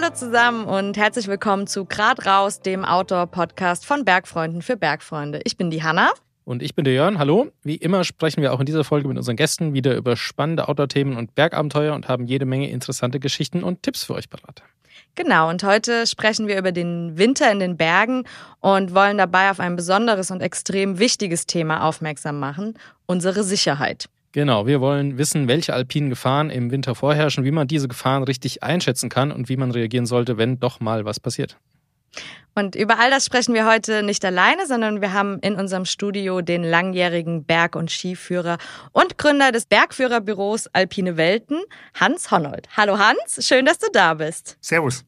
Hallo zusammen und herzlich willkommen zu Grad raus, dem Outdoor-Podcast von Bergfreunden für Bergfreunde. Ich bin die Hanna. Und ich bin der Jörn. Hallo. Wie immer sprechen wir auch in dieser Folge mit unseren Gästen wieder über spannende Outdoor-Themen und Bergabenteuer und haben jede Menge interessante Geschichten und Tipps für euch parat. Genau, und heute sprechen wir über den Winter in den Bergen und wollen dabei auf ein besonderes und extrem wichtiges Thema aufmerksam machen, unsere Sicherheit. Genau, wir wollen wissen, welche alpinen Gefahren im Winter vorherrschen, wie man diese Gefahren richtig einschätzen kann und wie man reagieren sollte, wenn doch mal was passiert. Und über all das sprechen wir heute nicht alleine, sondern wir haben in unserem Studio den langjährigen Berg- und Skiführer und Gründer des Bergführerbüros Alpine Welten, Hans Honnold. Hallo Hans, schön, dass du da bist. Servus.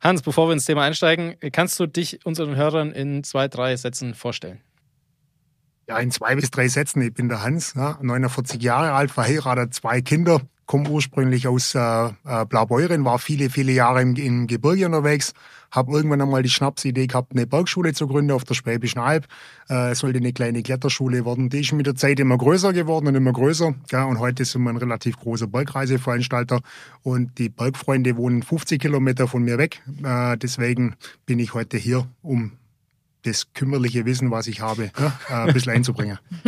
Hans, bevor wir ins Thema einsteigen, kannst du dich unseren Hörern in zwei, drei Sätzen vorstellen? Ja, in zwei bis drei Sätzen. Ich bin der Hans, ja, 49 Jahre alt, verheiratet, zwei Kinder, komme ursprünglich aus äh, äh, Blaubeuren, war viele, viele Jahre im, im Gebirge unterwegs, habe irgendwann einmal die Schnapsidee gehabt, eine Bergschule zu gründen auf der Schwäbischen Alb. Äh, sollte eine kleine Kletterschule werden. Die ist mit der Zeit immer größer geworden und immer größer. Ja, und heute sind wir ein relativ großer Bergreiseveranstalter und die Bergfreunde wohnen 50 Kilometer von mir weg. Äh, deswegen bin ich heute hier, um das kümmerliche Wissen, was ich habe, äh, ein bisschen einzubringen.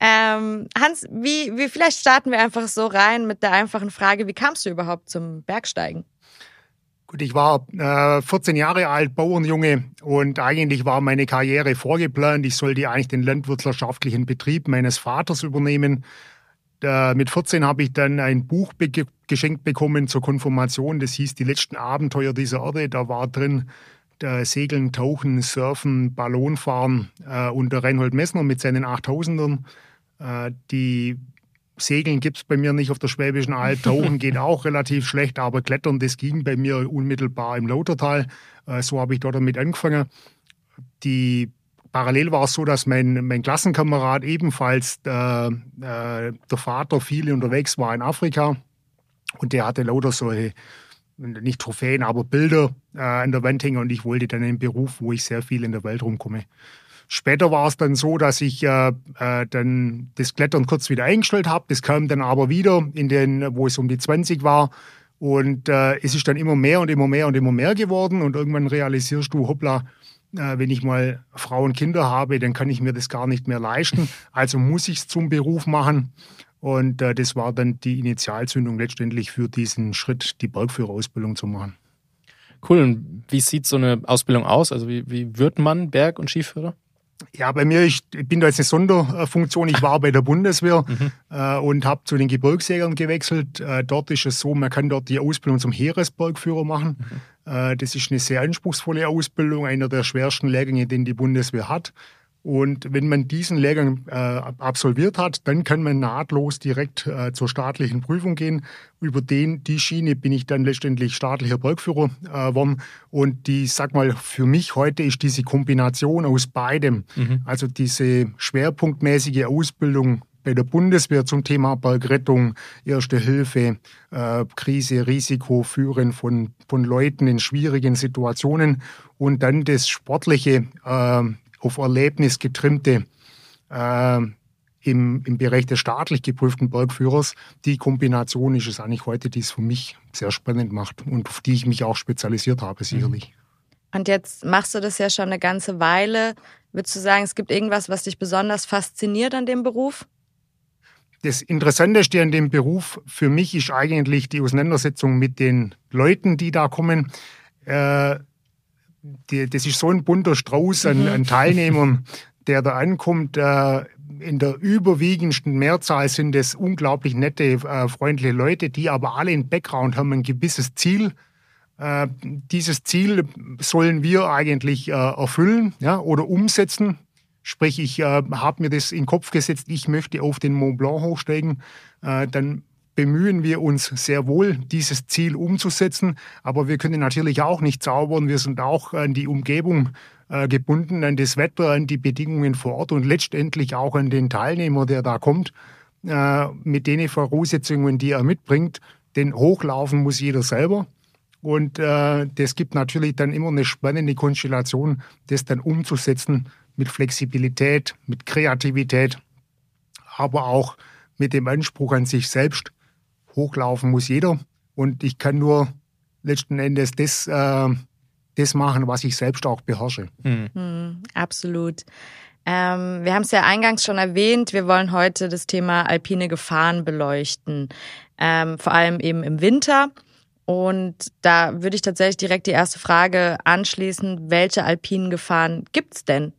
ähm, Hans, wie, wie vielleicht starten wir einfach so rein mit der einfachen Frage, wie kamst du überhaupt zum Bergsteigen? Gut, ich war äh, 14 Jahre alt, Bauernjunge und eigentlich war meine Karriere vorgeplant. Ich sollte eigentlich den landwirtschaftlichen Betrieb meines Vaters übernehmen. Äh, mit 14 habe ich dann ein Buch be geschenkt bekommen zur Konfirmation. Das hieß Die letzten Abenteuer dieser Erde. Da war drin äh, Segeln, Tauchen, Surfen, Ballonfahren äh, und der Reinhold Messner mit seinen 8000ern. Äh, die Segeln gibt es bei mir nicht auf der Schwäbischen Alb. Tauchen geht auch relativ schlecht, aber Klettern, das ging bei mir unmittelbar im Lautertal. Äh, so habe ich dort damit angefangen. Die Parallel war es so, dass mein, mein Klassenkamerad ebenfalls äh, äh, der Vater viel unterwegs war in Afrika und der hatte lauter solche nicht Trophäen, aber Bilder äh, an der Wand hängen und ich wollte dann einen Beruf, wo ich sehr viel in der Welt rumkomme. Später war es dann so, dass ich äh, äh, dann das Klettern kurz wieder eingestellt habe. Das kam dann aber wieder, in den, wo es um die 20 war. Und äh, es ist dann immer mehr und immer mehr und immer mehr geworden. Und irgendwann realisierst du, hoppla, äh, wenn ich mal Frau und Kinder habe, dann kann ich mir das gar nicht mehr leisten. Also muss ich es zum Beruf machen. Und äh, das war dann die Initialzündung letztendlich für diesen Schritt, die Bergführerausbildung zu machen. Cool. Und wie sieht so eine Ausbildung aus? Also wie, wie wird man Berg- und Skiführer? Ja, bei mir, ich bin da jetzt eine Sonderfunktion. Ich war bei der Bundeswehr mhm. äh, und habe zu den Gebirgsjägern gewechselt. Äh, dort ist es so, man kann dort die Ausbildung zum Heeresbergführer machen. Mhm. Äh, das ist eine sehr anspruchsvolle Ausbildung, einer der schwersten Lehrgänge, den die Bundeswehr hat. Und wenn man diesen Lehrgang äh, absolviert hat, dann kann man nahtlos direkt äh, zur staatlichen Prüfung gehen. Über den, die Schiene bin ich dann letztendlich staatlicher Bergführer äh, worden. Und die, sag mal, für mich heute ist diese Kombination aus beidem, mhm. also diese schwerpunktmäßige Ausbildung bei der Bundeswehr zum Thema Bergrettung, Erste Hilfe, äh, Krise, Risiko, Führen von, von Leuten in schwierigen Situationen und dann das sportliche äh, auf Erlebnis getrimmte äh, im, im Bereich des staatlich geprüften Bergführers. Die Kombination ist es eigentlich heute, die es für mich sehr spannend macht und auf die ich mich auch spezialisiert habe, sicherlich. Und jetzt machst du das ja schon eine ganze Weile. Würdest du sagen, es gibt irgendwas, was dich besonders fasziniert an dem Beruf? Das Interessanteste an dem Beruf für mich ist eigentlich die Auseinandersetzung mit den Leuten, die da kommen. Äh, die, das ist so ein bunter Strauß an, mhm. an Teilnehmern, der da ankommt. Äh, in der überwiegendsten Mehrzahl sind es unglaublich nette, äh, freundliche Leute, die aber alle im Background haben ein gewisses Ziel. Äh, dieses Ziel sollen wir eigentlich äh, erfüllen ja, oder umsetzen. Sprich, ich habe mir das in den Kopf gesetzt, ich möchte auf den Mont Blanc hochsteigen. Dann bemühen wir uns sehr wohl, dieses Ziel umzusetzen. Aber wir können natürlich auch nicht zaubern. Wir sind auch an die Umgebung äh, gebunden, an das Wetter, an die Bedingungen vor Ort und letztendlich auch an den Teilnehmer, der da kommt, äh, mit den Voraussetzungen, die er mitbringt. Denn hochlaufen muss jeder selber. Und äh, das gibt natürlich dann immer eine spannende Konstellation, das dann umzusetzen mit Flexibilität, mit Kreativität, aber auch mit dem Anspruch an sich selbst, hochlaufen muss jeder. und ich kann nur letzten Endes das, äh, das machen, was ich selbst auch beherrsche. Mhm. Mhm, absolut. Ähm, wir haben es ja eingangs schon erwähnt, wir wollen heute das Thema alpine Gefahren beleuchten, ähm, vor allem eben im Winter. Und da würde ich tatsächlich direkt die erste Frage anschließen, welche alpinen Gefahren gibt es denn?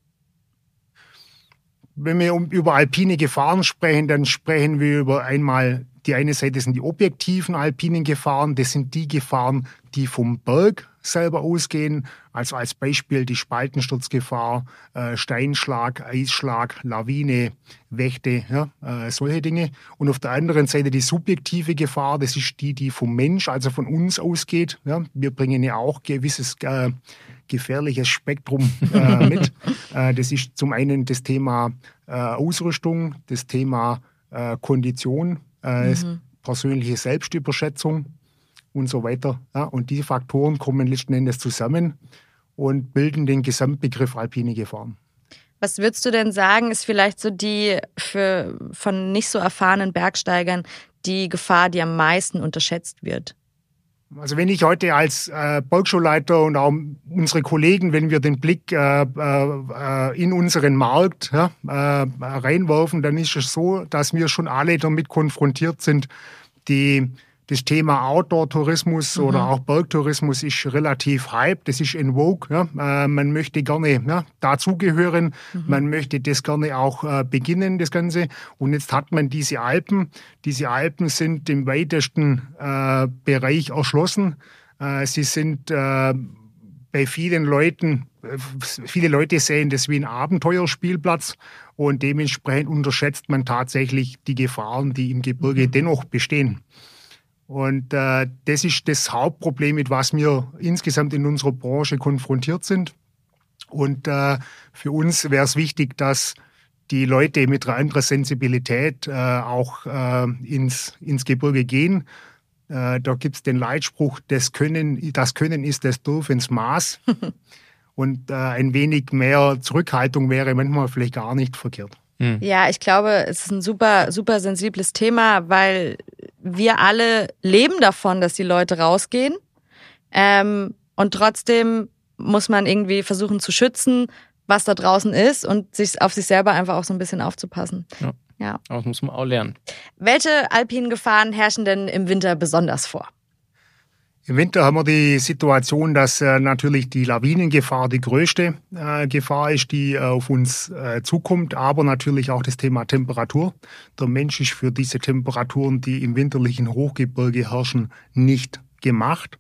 Wenn wir über alpine Gefahren sprechen, dann sprechen wir über einmal die eine Seite sind die objektiven alpinen Gefahren. Das sind die Gefahren, die vom Berg selber ausgehen. Also als Beispiel die Spaltensturzgefahr, äh, Steinschlag, Eisschlag, Lawine, Wächte, ja, äh, solche Dinge. Und auf der anderen Seite die subjektive Gefahr, das ist die, die vom Mensch, also von uns ausgeht. Ja. Wir bringen ja auch gewisses äh, gefährliches Spektrum äh, mit. Das ist zum einen das Thema Ausrüstung, das Thema Kondition, mhm. persönliche Selbstüberschätzung und so weiter. Ja, und diese Faktoren kommen letzten Endes zusammen und bilden den Gesamtbegriff alpine Gefahren. Was würdest du denn sagen, ist vielleicht so die für von nicht so erfahrenen Bergsteigern die Gefahr, die am meisten unterschätzt wird? Also wenn ich heute als äh, Bergschulleiter und auch unsere Kollegen, wenn wir den Blick äh, äh, in unseren Markt ja, äh, reinwerfen, dann ist es so, dass wir schon alle damit konfrontiert sind, die das Thema Outdoor-Tourismus mhm. oder auch Bergtourismus ist relativ hype, das ist in Vogue. Ja. Äh, man möchte gerne ja, dazugehören, mhm. man möchte das gerne auch äh, beginnen, das Ganze. Und jetzt hat man diese Alpen. Diese Alpen sind im weitesten äh, Bereich erschlossen. Äh, sie sind äh, bei vielen Leuten, äh, viele Leute sehen das wie ein Abenteuerspielplatz und dementsprechend unterschätzt man tatsächlich die Gefahren, die im Gebirge mhm. dennoch bestehen. Und äh, das ist das Hauptproblem, mit was wir insgesamt in unserer Branche konfrontiert sind. Und äh, für uns wäre es wichtig, dass die Leute mit einer anderen Sensibilität äh, auch äh, ins, ins Gebirge gehen. Äh, da gibt es den Leitspruch, das Können, das Können ist das Dorf ins Maß. Und äh, ein wenig mehr Zurückhaltung wäre manchmal vielleicht gar nicht verkehrt. Hm. Ja, ich glaube, es ist ein super, super sensibles Thema, weil wir alle leben davon, dass die Leute rausgehen. Ähm, und trotzdem muss man irgendwie versuchen zu schützen, was da draußen ist und sich auf sich selber einfach auch so ein bisschen aufzupassen. Ja. ja. Aber das muss man auch lernen. Welche alpinen Gefahren herrschen denn im Winter besonders vor? Im Winter haben wir die Situation, dass äh, natürlich die Lawinengefahr die größte äh, Gefahr ist, die äh, auf uns äh, zukommt, aber natürlich auch das Thema Temperatur. Der Mensch ist für diese Temperaturen, die im winterlichen Hochgebirge herrschen, nicht gemacht.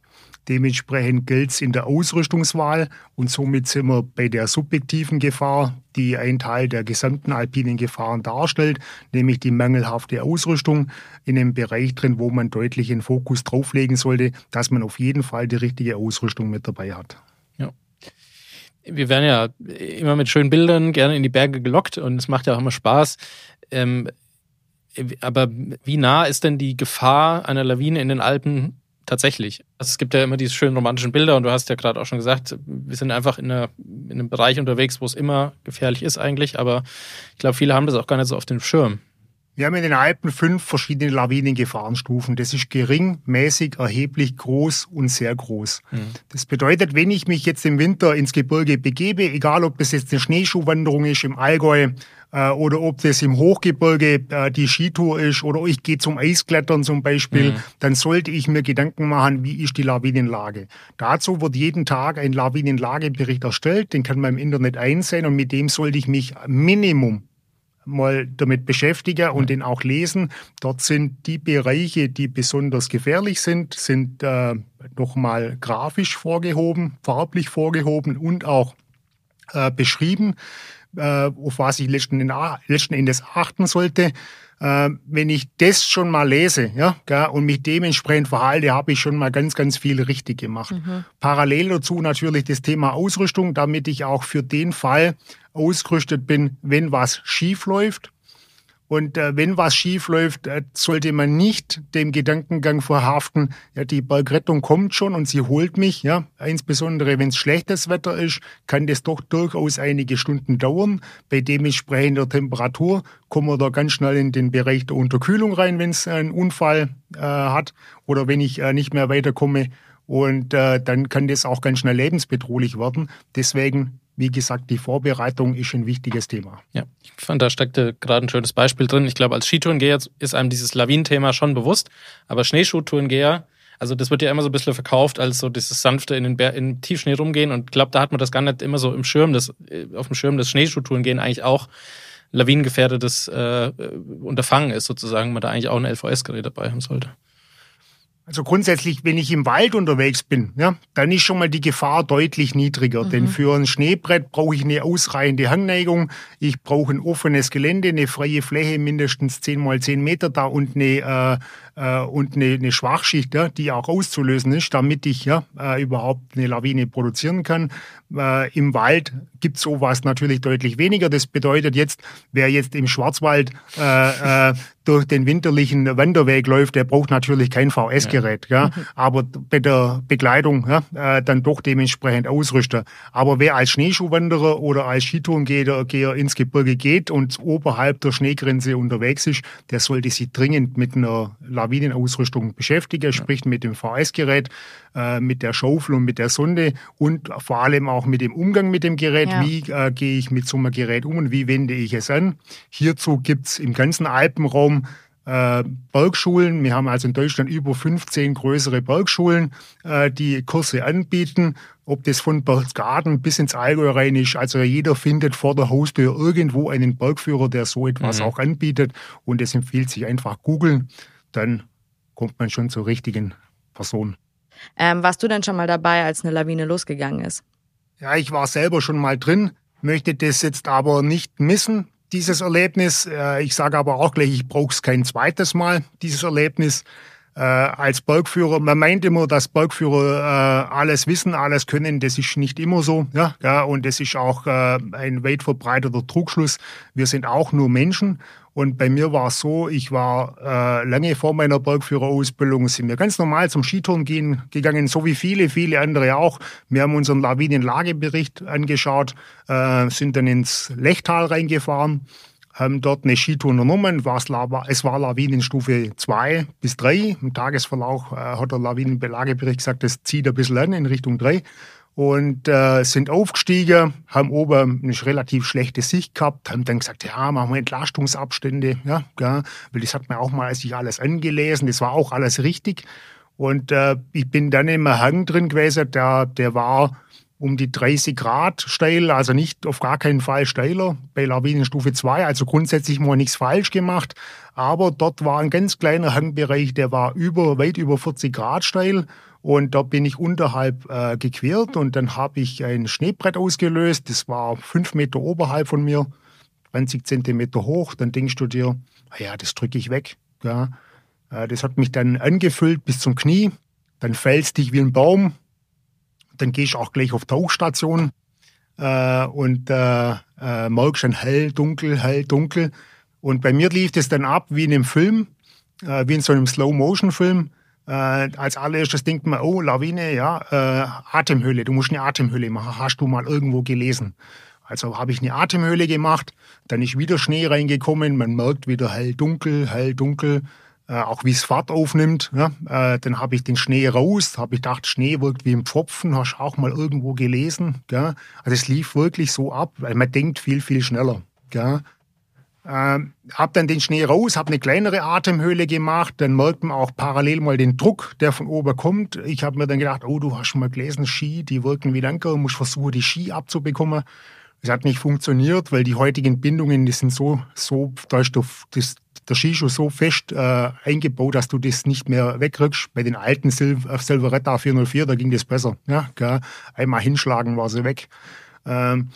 Dementsprechend gilt es in der Ausrüstungswahl und somit sind wir bei der subjektiven Gefahr, die ein Teil der gesamten alpinen Gefahren darstellt, nämlich die mangelhafte Ausrüstung in einem Bereich drin, wo man deutlich den Fokus drauflegen sollte, dass man auf jeden Fall die richtige Ausrüstung mit dabei hat. Ja. Wir werden ja immer mit schönen Bildern gerne in die Berge gelockt und es macht ja auch immer Spaß. Ähm, aber wie nah ist denn die Gefahr einer Lawine in den Alpen tatsächlich. Also es gibt ja immer diese schönen romantischen Bilder und du hast ja gerade auch schon gesagt, wir sind einfach in, einer, in einem Bereich unterwegs, wo es immer gefährlich ist eigentlich, aber ich glaube, viele haben das auch gar nicht so auf dem Schirm. Wir haben in den Alpen fünf verschiedene Lawinengefahrenstufen. Das ist gering, mäßig, erheblich, groß und sehr groß. Mhm. Das bedeutet, wenn ich mich jetzt im Winter ins Gebirge begebe, egal ob das jetzt eine Schneeschuhwanderung ist im Allgäu äh, oder ob das im Hochgebirge äh, die Skitour ist oder ich gehe zum Eisklettern zum Beispiel, mhm. dann sollte ich mir Gedanken machen, wie ist die Lawinenlage. Dazu wird jeden Tag ein Lawinenlagebericht erstellt, den kann man im Internet einsehen und mit dem sollte ich mich Minimum mal damit beschäftigen und den auch lesen. Dort sind die Bereiche, die besonders gefährlich sind, sind äh, nochmal grafisch vorgehoben, farblich vorgehoben und auch äh, beschrieben, auf was ich letzten, letzten Endes achten sollte. Äh, wenn ich das schon mal lese ja, gell, und mich dementsprechend verhalte, habe ich schon mal ganz, ganz viel richtig gemacht. Mhm. Parallel dazu natürlich das Thema Ausrüstung, damit ich auch für den Fall ausgerüstet bin, wenn was schief läuft. Und äh, wenn was schief läuft, äh, sollte man nicht dem Gedankengang verhaften, ja, die Bergrettung kommt schon und sie holt mich. Ja, insbesondere wenn es schlechtes Wetter ist, kann das doch durchaus einige Stunden dauern. Bei dementsprechender Temperatur kommen wir da ganz schnell in den Bereich der Unterkühlung rein, wenn es einen Unfall äh, hat oder wenn ich äh, nicht mehr weiterkomme. Und äh, dann kann das auch ganz schnell lebensbedrohlich werden. Deswegen wie gesagt, die Vorbereitung ist ein wichtiges Thema. Ja, ich fand, da steckte gerade ein schönes Beispiel drin. Ich glaube, als Skitourengeher ist einem dieses Lawinenthema schon bewusst, aber Schneeschuhtourengeher, also das wird ja immer so ein bisschen verkauft als so dieses sanfte in den, Bär, in Tiefschnee rumgehen und ich glaube, da hat man das gar nicht immer so im Schirm, das, äh, auf dem Schirm des Schneeschuhtourengehen eigentlich auch lawinengefährdetes äh, Unterfangen ist sozusagen, man da eigentlich auch ein LVS-Gerät dabei haben sollte. Also grundsätzlich, wenn ich im Wald unterwegs bin, ja, dann ist schon mal die Gefahr deutlich niedriger. Mhm. Denn für ein Schneebrett brauche ich eine ausreichende Hangneigung. Ich brauche ein offenes Gelände, eine freie Fläche, mindestens 10 mal 10 Meter da und eine, äh, äh, und eine, eine Schwachschicht, ja, die auch auszulösen ist, damit ich ja, äh, überhaupt eine Lawine produzieren kann. Äh, Im Wald gibt es sowas natürlich deutlich weniger. Das bedeutet jetzt, wer jetzt im Schwarzwald äh, äh, durch den winterlichen Wanderweg läuft, der braucht natürlich kein VS-Gerät, ja. ja. Aber bei der Bekleidung ja, äh, dann doch dementsprechend ausrüsten. Aber wer als Schneeschuhwanderer oder als Skitourengeher ins Gebirge geht und oberhalb der Schneegrenze unterwegs ist, der sollte sich dringend mit einer Lawinenausrüstung beschäftigen, sprich mit dem VS-Gerät, äh, mit der Schaufel und mit der Sonde und vor allem auch mit dem Umgang mit dem Gerät. Ja. Wie äh, gehe ich mit so einem Gerät um und wie wende ich es an? Hierzu gibt's im ganzen Alpenraum äh, Bergschulen. Wir haben also in Deutschland über 15 größere Bergschulen, äh, die Kurse anbieten. Ob das von Berchtesgaden bis ins Allgäu rein ist. Also jeder findet vor der Haustür irgendwo einen Bergführer, der so etwas mhm. auch anbietet. Und es empfiehlt sich einfach googeln. Dann kommt man schon zur richtigen Person. Ähm, warst du denn schon mal dabei, als eine Lawine losgegangen ist? Ja, ich war selber schon mal drin, möchte das jetzt aber nicht missen, dieses Erlebnis. Äh, ich sage aber auch gleich, ich brauche es kein zweites Mal, dieses Erlebnis. Äh, als Bergführer, man meint immer, dass Bergführer äh, alles wissen, alles können. Das ist nicht immer so. Ja, und das ist auch ein weit verbreiteter Trugschluss. Wir sind auch nur Menschen und bei mir war es so, ich war äh, lange vor meiner Bergführerausbildung, sind wir ganz normal zum Skitouren gehen, gegangen, so wie viele, viele andere auch. Wir haben unseren Lawinenlagebericht angeschaut, äh, sind dann ins Lechtal reingefahren, haben dort eine Skitour unternommen. Es war Lawinenstufe 2 bis 3. Im Tagesverlauf äh, hat der Lawinenbelagebericht gesagt, das zieht ein bisschen an in Richtung 3 und äh, sind aufgestiegen, haben oben eine relativ schlechte Sicht gehabt, haben dann gesagt, ja, machen wir Entlastungsabstände, ja, ja, weil das hat man auch mal sich alles angelesen, das war auch alles richtig. Und äh, ich bin dann im Hang drin gewesen, der, der war um die 30 Grad steil, also nicht auf gar keinen Fall steiler. Bei Lawinenstufe 2, also grundsätzlich mal nichts falsch gemacht, aber dort war ein ganz kleiner Hangbereich, der war über, weit über 40 Grad steil und da bin ich unterhalb äh, gequert und dann habe ich ein Schneebrett ausgelöst. Das war fünf Meter oberhalb von mir, 20 Zentimeter hoch. Dann denkst du dir, ja, das drücke ich weg. Ja. Äh, das hat mich dann angefüllt bis zum Knie. Dann fällst dich wie ein Baum. Dann gehst du auch gleich auf Tauchstation äh, und äh, äh, merkst dann hell, dunkel, hell, dunkel. Und bei mir lief das dann ab wie in einem Film, äh, wie in so einem Slow-Motion-Film. Äh, als allererstes denkt man, oh, Lawine, ja, äh, Atemhöhle, du musst eine Atemhöhle machen, hast du mal irgendwo gelesen. Also habe ich eine Atemhöhle gemacht, dann ist wieder Schnee reingekommen, man merkt wieder hell dunkel, hell dunkel, äh, auch wie es Fahrt aufnimmt. Ja? Äh, dann habe ich den Schnee raus, habe ich gedacht, Schnee wirkt wie ein Pfropfen, hast auch mal irgendwo gelesen. Ja? Also es lief wirklich so ab, weil man denkt viel, viel schneller. Ja? Ähm, hab dann den Schnee raus, hab eine kleinere Atemhöhle gemacht, dann merkt man auch parallel mal den Druck, der von oben kommt. Ich habe mir dann gedacht, oh, du hast schon mal gelesen, Ski, die wirken wie Anker, musst versuchen, die Ski abzubekommen. Das hat nicht funktioniert, weil die heutigen Bindungen, die sind so, so, da ist das, der Skischuh so fest äh, eingebaut, dass du das nicht mehr wegkriegst. Bei den alten Sil Silveretta 404, da ging das besser. Ja, gell? Einmal hinschlagen war sie weg. Ähm,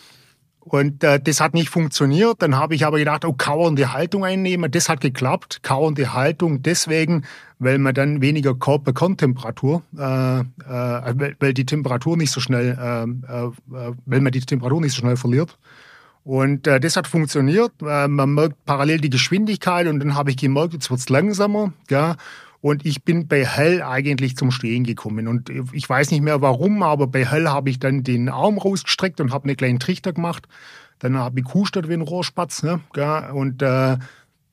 und äh, das hat nicht funktioniert. Dann habe ich aber gedacht, oh, kauernde Haltung einnehmen. Das hat geklappt. Kauernde Haltung deswegen, weil man dann weniger Körperkerntemperatur, äh, äh, weil, weil die Temperatur nicht so schnell, äh, äh, weil man die Temperatur nicht so schnell verliert. Und äh, das hat funktioniert. Äh, man merkt parallel die Geschwindigkeit und dann habe ich gemerkt, jetzt wird's langsamer. Ja. Und ich bin bei Hell eigentlich zum Stehen gekommen. Und ich weiß nicht mehr warum, aber bei Hell habe ich dann den Arm rausgestreckt und habe einen kleinen Trichter gemacht. Dann habe ich Kuhstadt wie ein Rohrspatz. Ne? Und äh, äh,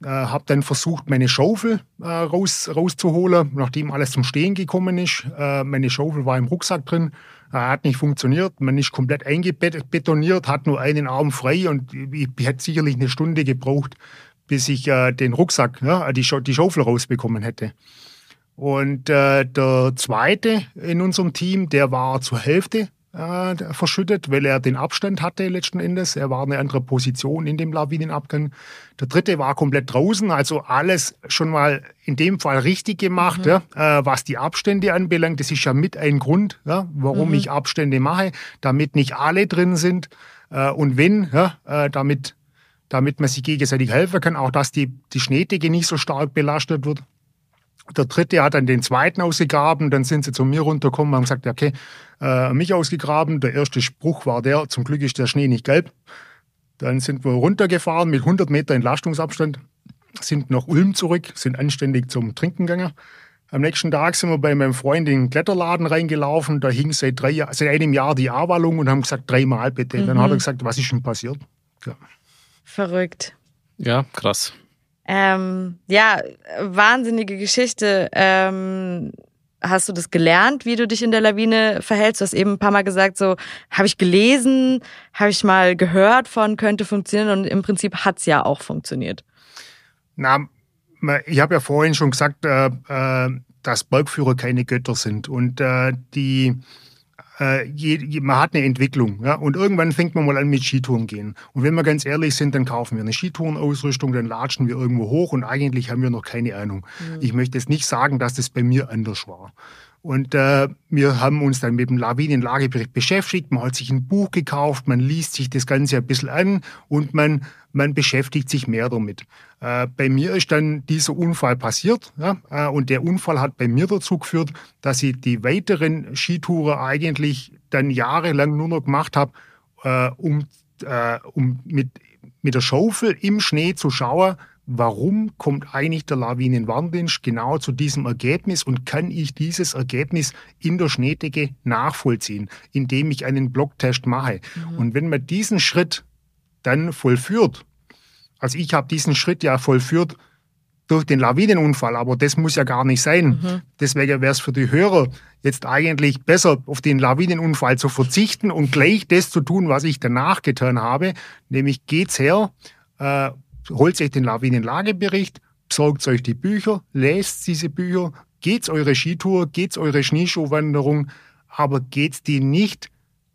habe dann versucht, meine Schaufel äh, raus, rauszuholen, nachdem alles zum Stehen gekommen ist. Äh, meine Schaufel war im Rucksack drin. Äh, hat nicht funktioniert. Man ist komplett eingebetoniert, hat nur einen Arm frei und ich, ich hätte sicherlich eine Stunde gebraucht, bis ich äh, den Rucksack, ja, die, Scha die Schaufel rausbekommen hätte. Und äh, der zweite in unserem Team, der war zur Hälfte äh, verschüttet, weil er den Abstand hatte letzten Endes. Er war eine andere Position in dem Lawinenabgang. Der dritte war komplett draußen, also alles schon mal in dem Fall richtig gemacht, mhm. ja, äh, was die Abstände anbelangt. Das ist ja mit ein Grund, ja, warum mhm. ich Abstände mache, damit nicht alle drin sind. Äh, und wenn, ja, äh, damit, damit man sich gegenseitig helfen kann, auch dass die, die Schneedecke nicht so stark belastet wird. Der dritte hat dann den zweiten ausgegraben, dann sind sie zu mir runtergekommen und haben gesagt, okay, äh, mich ausgegraben. Der erste Spruch war der, zum Glück ist der Schnee nicht gelb. Dann sind wir runtergefahren mit 100 Meter Entlastungsabstand, sind nach Ulm zurück, sind anständig zum Trinken gegangen. Am nächsten Tag sind wir bei meinem Freund in den Kletterladen reingelaufen. Da hing seit, drei, seit einem Jahr die A-Wallung und haben gesagt, dreimal bitte. Mhm. Dann hat er gesagt, was ist denn passiert? Ja. Verrückt. Ja, krass. Ähm, ja, wahnsinnige Geschichte. Ähm, hast du das gelernt, wie du dich in der Lawine verhältst? Du hast eben ein paar Mal gesagt, so habe ich gelesen, habe ich mal gehört von, könnte funktionieren und im Prinzip hat's ja auch funktioniert. Na, ich habe ja vorhin schon gesagt, äh, äh, dass Bergführer keine Götter sind und äh, die äh, je, je, man hat eine Entwicklung. Ja? Und irgendwann fängt man mal an mit Skitouren gehen. Und wenn wir ganz ehrlich sind, dann kaufen wir eine Skitourenausrüstung, dann latschen wir irgendwo hoch und eigentlich haben wir noch keine Ahnung. Mhm. Ich möchte jetzt nicht sagen, dass das bei mir anders war. Und äh, wir haben uns dann mit dem Lawinenlagebericht beschäftigt. Man hat sich ein Buch gekauft, man liest sich das Ganze ein bisschen an und man, man beschäftigt sich mehr damit. Äh, bei mir ist dann dieser Unfall passiert ja, äh, und der Unfall hat bei mir dazu geführt, dass ich die weiteren Skitouren eigentlich dann jahrelang nur noch gemacht habe, äh, um, äh, um mit, mit der Schaufel im Schnee zu schauen, warum kommt eigentlich der Lawinenwarndienst genau zu diesem Ergebnis und kann ich dieses Ergebnis in der Schneedecke nachvollziehen, indem ich einen Blocktest mache. Mhm. Und wenn man diesen Schritt dann vollführt, also ich habe diesen Schritt ja vollführt durch den Lawinenunfall, aber das muss ja gar nicht sein. Mhm. Deswegen wäre es für die Hörer jetzt eigentlich besser, auf den Lawinenunfall zu verzichten und gleich das zu tun, was ich danach getan habe, nämlich geht's her, äh, holt euch den Lawinenlagebericht, besorgt euch die Bücher, lest diese Bücher, geht's eure Skitour, geht's eure Schneeschuhwanderung, aber geht's die nicht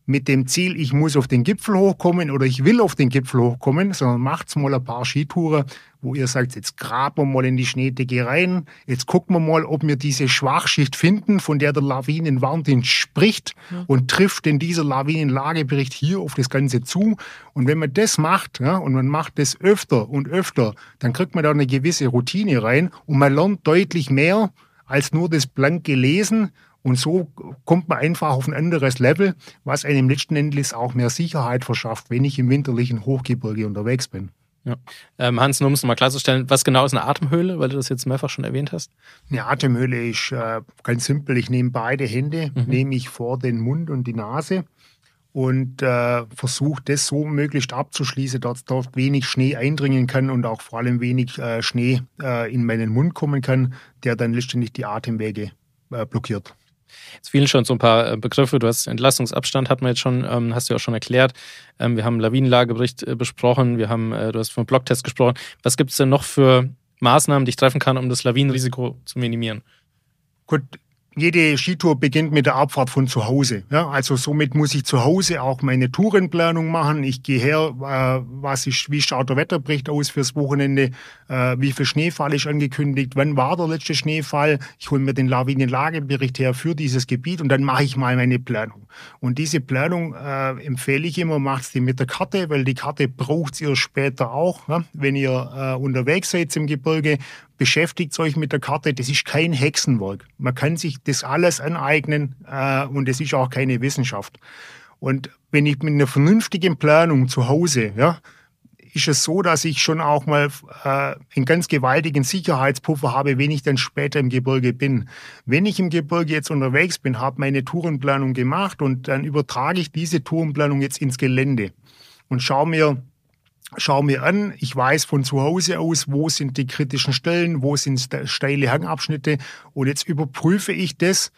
mit dem Ziel, ich muss auf den Gipfel hochkommen oder ich will auf den Gipfel hochkommen, sondern macht's mal ein paar Skitouren, wo ihr sagt, jetzt graben wir mal in die Schneedecke rein, jetzt gucken wir mal, ob wir diese Schwachschicht finden, von der der Lawinenwarndienst spricht ja. und trifft denn dieser Lawinenlagebericht hier auf das Ganze zu. Und wenn man das macht, ja, und man macht das öfter und öfter, dann kriegt man da eine gewisse Routine rein und man lernt deutlich mehr als nur das blanke Lesen und so kommt man einfach auf ein anderes Level, was einem letzten Endes auch mehr Sicherheit verschafft, wenn ich im winterlichen Hochgebirge unterwegs bin. Ja. Ähm, Hans, nur um es mal klarzustellen, was genau ist eine Atemhöhle, weil du das jetzt mehrfach schon erwähnt hast? Eine Atemhöhle ist äh, ganz simpel. Ich nehme beide Hände, mhm. nehme ich vor den Mund und die Nase und äh, versuche das so möglichst abzuschließen, dass dort wenig Schnee eindringen kann und auch vor allem wenig äh, Schnee äh, in meinen Mund kommen kann, der dann letztendlich die Atemwege äh, blockiert. Jetzt fielen schon so ein paar äh, Begriffe. Du hast Entlastungsabstand, hat man jetzt schon, ähm, hast du ja auch schon erklärt. Ähm, wir haben Lawinenlagebericht äh, besprochen. Wir haben, äh, du hast vom Blocktest gesprochen. Was gibt es denn noch für Maßnahmen, die ich treffen kann, um das Lawinenrisiko zu minimieren? Gut, jede Skitour beginnt mit der Abfahrt von zu Hause. Ja, also somit muss ich zu Hause auch meine Tourenplanung machen. Ich gehe her, äh, was ist, wie schaut der Wetterbericht aus fürs Wochenende, äh, wie viel Schneefall ist angekündigt, wann war der letzte Schneefall. Ich hole mir den Lawinenlagebericht her für dieses Gebiet und dann mache ich mal meine Planung. Und diese Planung äh, empfehle ich immer, macht die mit der Karte, weil die Karte braucht ihr später auch, ja, wenn ihr äh, unterwegs seid im Gebirge beschäftigt euch mit der Karte. Das ist kein Hexenwerk. Man kann sich das alles aneignen äh, und es ist auch keine Wissenschaft. Und wenn ich mit einer vernünftigen Planung zu Hause, ja, ist es so, dass ich schon auch mal äh, einen ganz gewaltigen Sicherheitspuffer habe, wenn ich dann später im Gebirge bin. Wenn ich im Gebirge jetzt unterwegs bin, habe meine Tourenplanung gemacht und dann übertrage ich diese Tourenplanung jetzt ins Gelände und schaue mir schau mir an, ich weiß von zu Hause aus, wo sind die kritischen Stellen, wo sind steile Hangabschnitte und jetzt überprüfe ich das,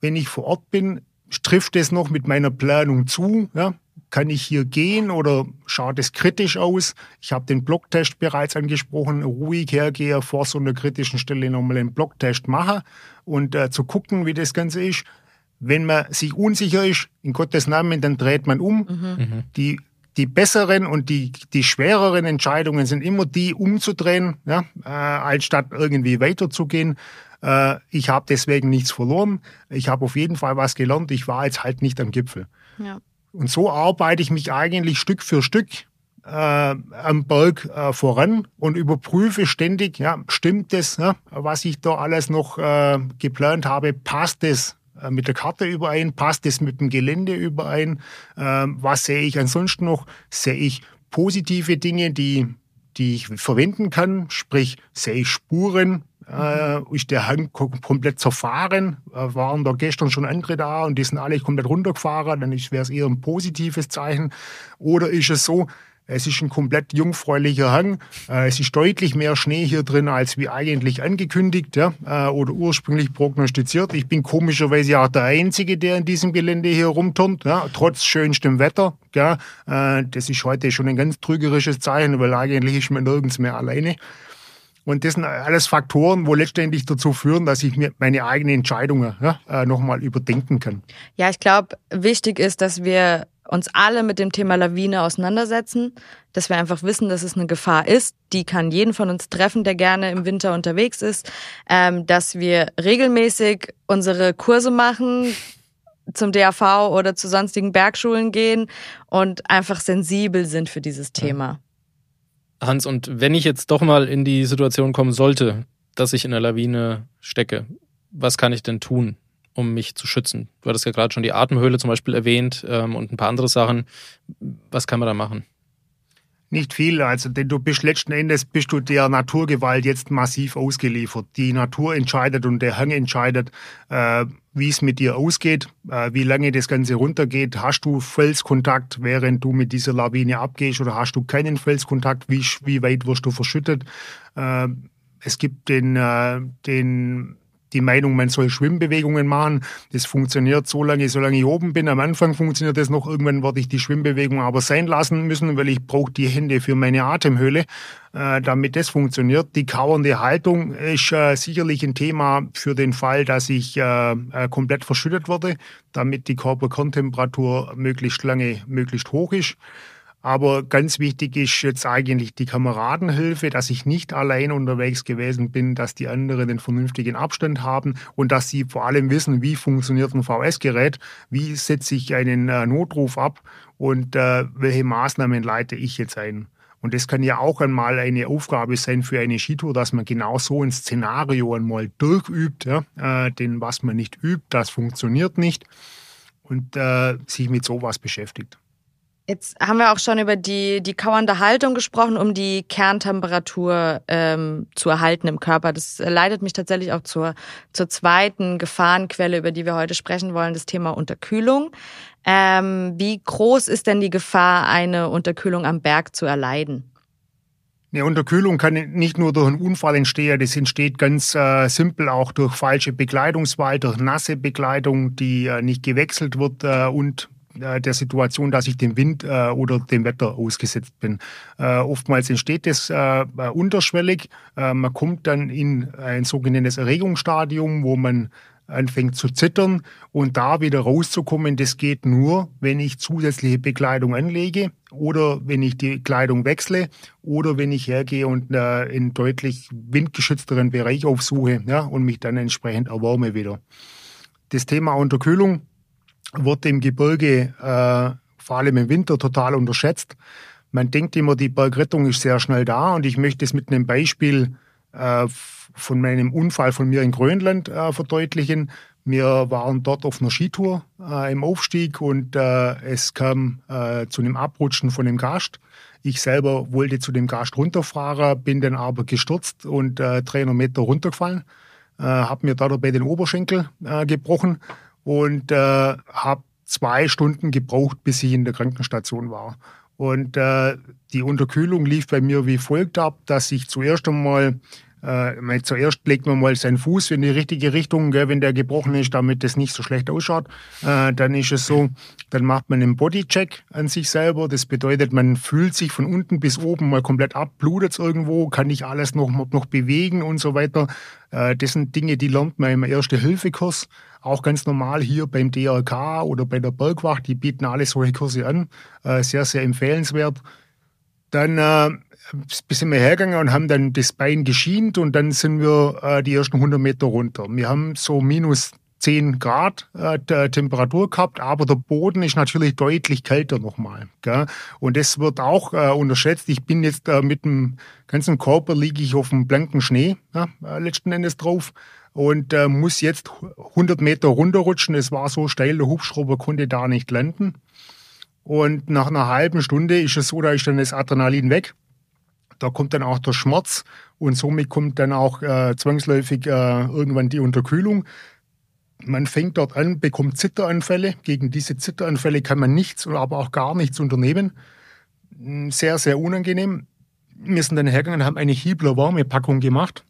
wenn ich vor Ort bin, trifft es noch mit meiner Planung zu, ja? kann ich hier gehen oder schaut es kritisch aus? Ich habe den Blocktest bereits angesprochen, ruhig hergehe, vor so einer kritischen Stelle nochmal einen Blocktest mache und äh, zu gucken, wie das Ganze ist. Wenn man sich unsicher ist, in Gottes Namen, dann dreht man um. Mhm. Die, die besseren und die, die schwereren Entscheidungen sind immer die, umzudrehen, ja, äh, als statt irgendwie weiterzugehen. Äh, ich habe deswegen nichts verloren. Ich habe auf jeden Fall was gelernt. Ich war jetzt halt nicht am Gipfel. Ja. Und so arbeite ich mich eigentlich Stück für Stück äh, am Berg äh, voran und überprüfe ständig, ja, stimmt das, ja, was ich da alles noch äh, geplant habe, passt es äh, mit der Karte überein, passt es mit dem Gelände überein, ähm, was sehe ich ansonsten noch, sehe ich positive Dinge, die, die ich verwenden kann, sprich sehe ich Spuren, äh, ist der Hang komplett zerfahren. Äh, waren da gestern schon andere da und die sind alle komplett runtergefahren, dann wäre es eher ein positives Zeichen. Oder ist es so, es ist ein komplett jungfräulicher Hang. Äh, es ist deutlich mehr Schnee hier drin, als wie eigentlich angekündigt ja, äh, oder ursprünglich prognostiziert. Ich bin komischerweise auch der Einzige, der in diesem Gelände hier rumturnt, ja, trotz schönstem Wetter. Ja. Äh, das ist heute schon ein ganz trügerisches Zeichen, weil eigentlich ist man nirgends mehr alleine. Und das sind alles Faktoren, wo letztendlich dazu führen, dass ich mir meine eigenen Entscheidungen ja, nochmal überdenken kann. Ja, ich glaube, wichtig ist, dass wir uns alle mit dem Thema Lawine auseinandersetzen, dass wir einfach wissen, dass es eine Gefahr ist. Die kann jeden von uns treffen, der gerne im Winter unterwegs ist. Ähm, dass wir regelmäßig unsere Kurse machen, zum DAV oder zu sonstigen Bergschulen gehen und einfach sensibel sind für dieses Thema. Hans, und wenn ich jetzt doch mal in die Situation kommen sollte, dass ich in der Lawine stecke, was kann ich denn tun, um mich zu schützen? Du hattest ja gerade schon die Atemhöhle zum Beispiel erwähnt ähm, und ein paar andere Sachen. Was kann man da machen? Nicht viel, also denn du bist letzten Endes bist du der Naturgewalt jetzt massiv ausgeliefert. Die Natur entscheidet und der Hang entscheidet, äh, wie es mit dir ausgeht, äh, wie lange das Ganze runtergeht. Hast du Felskontakt, während du mit dieser Lawine abgehst oder hast du keinen Felskontakt? Wie, wie weit wirst du verschüttet? Äh, es gibt den, äh, den die Meinung, man soll Schwimmbewegungen machen. Das funktioniert so lange, solange ich oben bin. Am Anfang funktioniert das noch. Irgendwann werde ich die Schwimmbewegung aber sein lassen müssen, weil ich brauche die Hände für meine Atemhöhle, äh, damit das funktioniert. Die kauernde Haltung ist äh, sicherlich ein Thema für den Fall, dass ich äh, äh komplett verschüttet werde, damit die Körperkerntemperatur möglichst lange, möglichst hoch ist. Aber ganz wichtig ist jetzt eigentlich die Kameradenhilfe, dass ich nicht allein unterwegs gewesen bin, dass die anderen den vernünftigen Abstand haben und dass sie vor allem wissen, wie funktioniert ein VS-Gerät, wie setze ich einen äh, Notruf ab und äh, welche Maßnahmen leite ich jetzt ein. Und das kann ja auch einmal eine Aufgabe sein für eine Skitour, dass man genau so ein Szenario einmal durchübt. Ja? Äh, denn was man nicht übt, das funktioniert nicht. Und äh, sich mit sowas beschäftigt. Jetzt haben wir auch schon über die, die kauernde Haltung gesprochen, um die Kerntemperatur ähm, zu erhalten im Körper. Das leitet mich tatsächlich auch zur, zur zweiten Gefahrenquelle, über die wir heute sprechen wollen, das Thema Unterkühlung. Ähm, wie groß ist denn die Gefahr, eine Unterkühlung am Berg zu erleiden? Eine Unterkühlung kann nicht nur durch einen Unfall entstehen, das entsteht ganz äh, simpel auch durch falsche Bekleidungswahl, durch nasse Bekleidung, die äh, nicht gewechselt wird äh, und der Situation, dass ich dem Wind äh, oder dem Wetter ausgesetzt bin. Äh, oftmals entsteht das äh, unterschwellig. Äh, man kommt dann in ein sogenanntes Erregungsstadium, wo man anfängt zu zittern und da wieder rauszukommen, das geht nur, wenn ich zusätzliche Bekleidung anlege oder wenn ich die Kleidung wechsle oder wenn ich hergehe und äh, einen deutlich windgeschützteren Bereich aufsuche ja, und mich dann entsprechend erwärme wieder. Das Thema Unterkühlung wird im Gebirge äh, vor allem im Winter total unterschätzt. Man denkt immer, die Bergrettung ist sehr schnell da und ich möchte es mit einem Beispiel äh, von meinem Unfall von mir in Grönland äh, verdeutlichen. Wir waren dort auf einer Skitour äh, im Aufstieg und äh, es kam äh, zu einem Abrutschen von dem Gast. Ich selber wollte zu dem Gast runterfahren, bin dann aber gestürzt und äh, 300 Meter runtergefallen, äh, habe mir dabei den Oberschenkel äh, gebrochen und äh, habe zwei Stunden gebraucht, bis ich in der Krankenstation war. Und äh, die Unterkühlung lief bei mir wie folgt ab, dass ich zuerst einmal äh, zuerst legt man mal seinen Fuß in die richtige Richtung, gell, wenn der gebrochen ist, damit das nicht so schlecht ausschaut. Äh, dann ist es so, dann macht man einen Bodycheck an sich selber. Das bedeutet, man fühlt sich von unten bis oben mal komplett ab, blutet es irgendwo, kann ich alles noch, noch bewegen und so weiter. Äh, das sind Dinge, die lernt man im Erste-Hilfe-Kurs. Auch ganz normal hier beim DRK oder bei der Bergwacht, die bieten alle solche Kurse an. Äh, sehr, sehr empfehlenswert. Dann äh, sind wir hergegangen und haben dann das Bein geschient und dann sind wir äh, die ersten 100 Meter runter. Wir haben so minus 10 Grad äh, Temperatur gehabt, aber der Boden ist natürlich deutlich kälter nochmal. Gell? Und das wird auch äh, unterschätzt. Ich bin jetzt äh, mit dem ganzen Körper liege ich auf dem blanken Schnee ja, äh, letzten Endes drauf und äh, muss jetzt 100 Meter runterrutschen. Es war so steil, der Hubschrauber konnte da nicht landen. Und nach einer halben Stunde ist es so, da ist dann das Adrenalin weg. Da kommt dann auch der Schmerz und somit kommt dann auch äh, zwangsläufig äh, irgendwann die Unterkühlung. Man fängt dort an, bekommt Zitteranfälle. Gegen diese Zitteranfälle kann man nichts oder aber auch gar nichts unternehmen. Hm, sehr, sehr unangenehm. Wir sind dann hergegangen und haben eine Hiebler-Wärmepackung gemacht.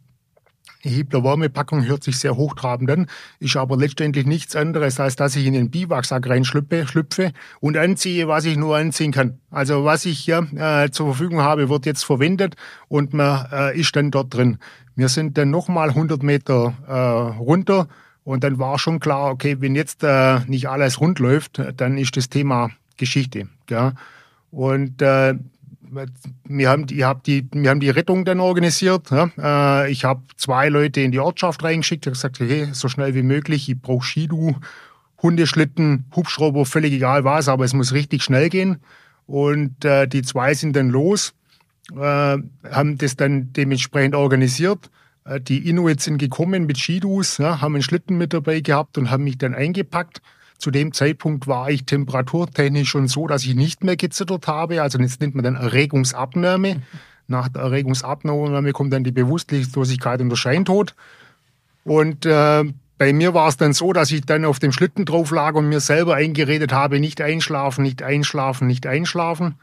Die Hebler-Wärmepackung hört sich sehr hochtrabend an, ist aber letztendlich nichts anderes, als dass ich in den Biwaksack reinschlüpfe schlüpfe und anziehe, was ich nur anziehen kann. Also was ich hier äh, zur Verfügung habe, wird jetzt verwendet und man äh, ist dann dort drin. Wir sind dann nochmal 100 Meter äh, runter und dann war schon klar, okay, wenn jetzt äh, nicht alles rund läuft, dann ist das Thema Geschichte. Gell? Und äh, wir haben, die, hab die, wir haben die Rettung dann organisiert. Ja. Äh, ich habe zwei Leute in die Ortschaft reingeschickt. Ich habe gesagt, okay, so schnell wie möglich. Ich brauche Skidu, Hundeschlitten, Hubschrauber, völlig egal was, aber es muss richtig schnell gehen. Und äh, die zwei sind dann los, äh, haben das dann dementsprechend organisiert. Äh, die Inuits sind gekommen mit Skidus, ja, haben einen Schlitten mit dabei gehabt und haben mich dann eingepackt. Zu dem Zeitpunkt war ich temperaturtechnisch schon so, dass ich nicht mehr gezittert habe. Also jetzt nennt man dann Erregungsabnahme. Nach der Erregungsabnahme kommt dann die Bewusstlosigkeit und der Scheintod. Und äh, bei mir war es dann so, dass ich dann auf dem Schlitten drauf lag und mir selber eingeredet habe, nicht einschlafen, nicht einschlafen, nicht einschlafen.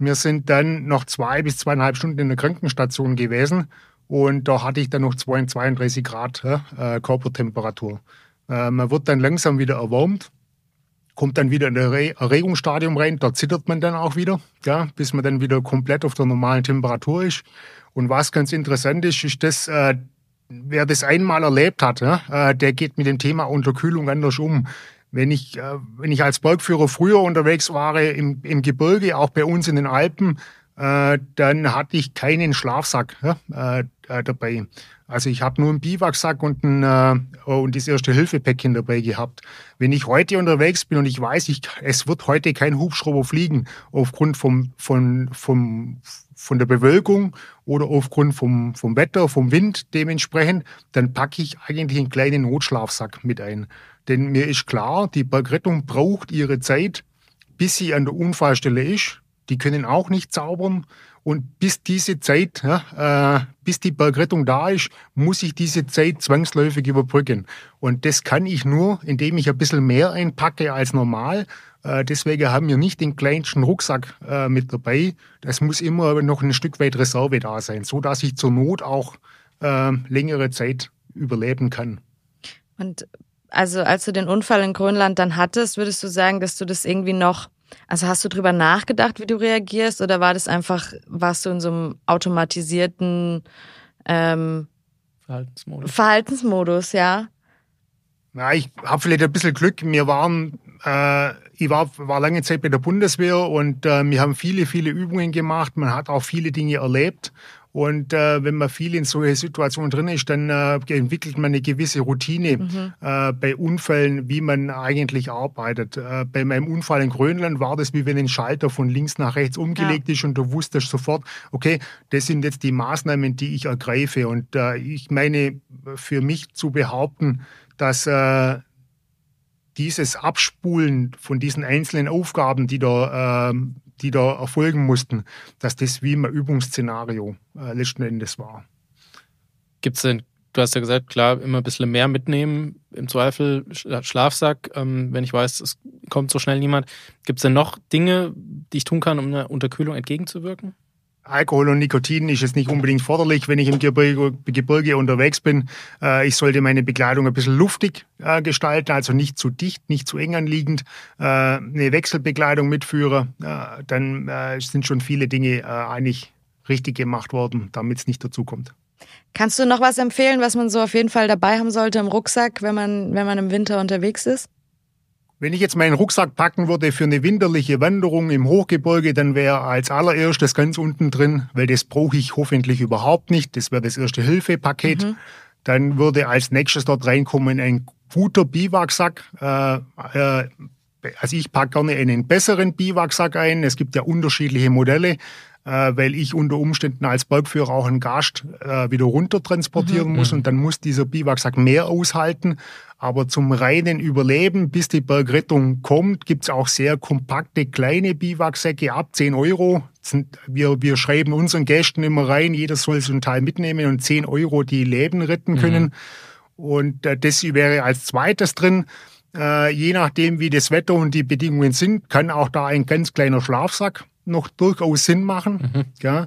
Wir sind dann noch zwei bis zweieinhalb Stunden in der Krankenstation gewesen und da hatte ich dann noch 32 Grad äh, Körpertemperatur. Äh, man wird dann langsam wieder erwärmt, kommt dann wieder in das Erregungsstadium rein, da zittert man dann auch wieder, ja, bis man dann wieder komplett auf der normalen Temperatur ist. Und was ganz interessant ist, ist das, äh, wer das einmal erlebt hat, ja, äh, der geht mit dem Thema Unterkühlung anders um. Wenn ich, äh, wenn ich als Bergführer früher unterwegs war im, im Gebirge, auch bei uns in den Alpen, äh, dann hatte ich keinen Schlafsack ja, äh, dabei. Also ich habe nur einen Biwaksack und, ein, äh, und das erste Hilfepäckchen dabei gehabt. Wenn ich heute unterwegs bin und ich weiß, ich, es wird heute kein Hubschrauber fliegen aufgrund vom, von, vom, von der Bewölkung oder aufgrund vom, vom Wetter, vom Wind dementsprechend, dann packe ich eigentlich einen kleinen Notschlafsack mit ein. Denn mir ist klar, die Bergrettung braucht ihre Zeit, bis sie an der Unfallstelle ist. Die können auch nicht zaubern und bis diese Zeit, ja, äh, bis die Bergrettung da ist, muss ich diese Zeit zwangsläufig überbrücken. Und das kann ich nur, indem ich ein bisschen mehr einpacke als normal. Äh, deswegen haben wir nicht den kleinsten Rucksack äh, mit dabei. Das muss immer noch ein Stück weit Reserve da sein, so dass ich zur Not auch äh, längere Zeit überleben kann. Und also als du den Unfall in Grönland dann hattest, würdest du sagen, dass du das irgendwie noch also hast du drüber nachgedacht, wie du reagierst, oder war das einfach, warst du in so einem automatisierten ähm, Verhaltensmodus? Verhaltensmodus, ja. Ja, ich habe vielleicht ein bisschen Glück. Wir waren, äh, ich war, war lange Zeit bei der Bundeswehr und äh, wir haben viele, viele Übungen gemacht. Man hat auch viele Dinge erlebt. Und äh, wenn man viel in solche Situationen drin ist, dann äh, entwickelt man eine gewisse Routine mhm. äh, bei Unfällen, wie man eigentlich arbeitet. Äh, bei meinem Unfall in Grönland war das, wie wenn ein Schalter von links nach rechts umgelegt ja. ist und du wusstest sofort, okay, das sind jetzt die Maßnahmen, die ich ergreife. Und äh, ich meine, für mich zu behaupten, dass äh, dieses Abspulen von diesen einzelnen Aufgaben, die da, äh, die da erfolgen mussten, dass das wie ein Übungsszenario äh, letzten Endes war. Gibt es denn, du hast ja gesagt, klar, immer ein bisschen mehr mitnehmen, im Zweifel Schlafsack, ähm, wenn ich weiß, es kommt so schnell niemand. Gibt es denn noch Dinge, die ich tun kann, um einer Unterkühlung entgegenzuwirken? Alkohol und Nikotin ist jetzt nicht unbedingt forderlich, wenn ich im Gebirge, Gebirge unterwegs bin. Äh, ich sollte meine Bekleidung ein bisschen luftig äh, gestalten, also nicht zu dicht, nicht zu eng anliegend. Äh, eine Wechselbekleidung mitführen, äh, dann äh, sind schon viele Dinge äh, eigentlich richtig gemacht worden, damit es nicht dazu kommt. Kannst du noch was empfehlen, was man so auf jeden Fall dabei haben sollte im Rucksack, wenn man, wenn man im Winter unterwegs ist? Wenn ich jetzt meinen Rucksack packen würde für eine winterliche Wanderung im Hochgebirge, dann wäre als allererstes ganz unten drin, weil das brauche ich hoffentlich überhaupt nicht, das wäre das erste Hilfepaket. Mhm. Dann würde als nächstes dort reinkommen ein guter Biwaksack. Äh, äh, also ich packe gerne einen besseren Biwaksack ein. Es gibt ja unterschiedliche Modelle äh, weil ich unter Umständen als Bergführer auch einen Gast äh, wieder runter transportieren mhm. muss und dann muss dieser Biwaksack mehr aushalten. Aber zum reinen Überleben, bis die Bergrettung kommt, gibt's auch sehr kompakte kleine Biwaksäcke ab 10 Euro. Wir, wir schreiben unseren Gästen immer rein, jeder soll so einen Teil mitnehmen und 10 Euro die Leben retten können. Mhm. Und äh, das wäre als zweites drin. Äh, je nachdem, wie das Wetter und die Bedingungen sind, kann auch da ein ganz kleiner Schlafsack noch durchaus Sinn machen. Mhm. Ja.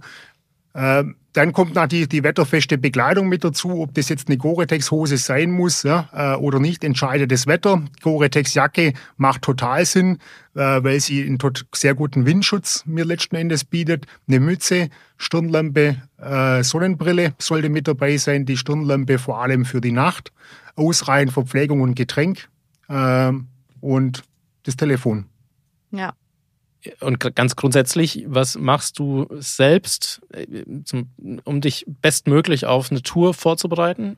Äh, dann kommt natürlich die wetterfeste Bekleidung mit dazu. Ob das jetzt eine Gore-Tex-Hose sein muss ja, äh, oder nicht, entscheidet das Wetter. Gore-Tex-Jacke macht total Sinn, äh, weil sie einen sehr guten Windschutz mir letzten Endes bietet. Eine Mütze, Stirnlampe, äh, Sonnenbrille sollte mit dabei sein. Die Stirnlampe vor allem für die Nacht. Ausreichend Verpflegung und Getränk äh, und das Telefon. Ja und ganz grundsätzlich, was machst du selbst, äh, um dich bestmöglich auf eine Tour vorzubereiten?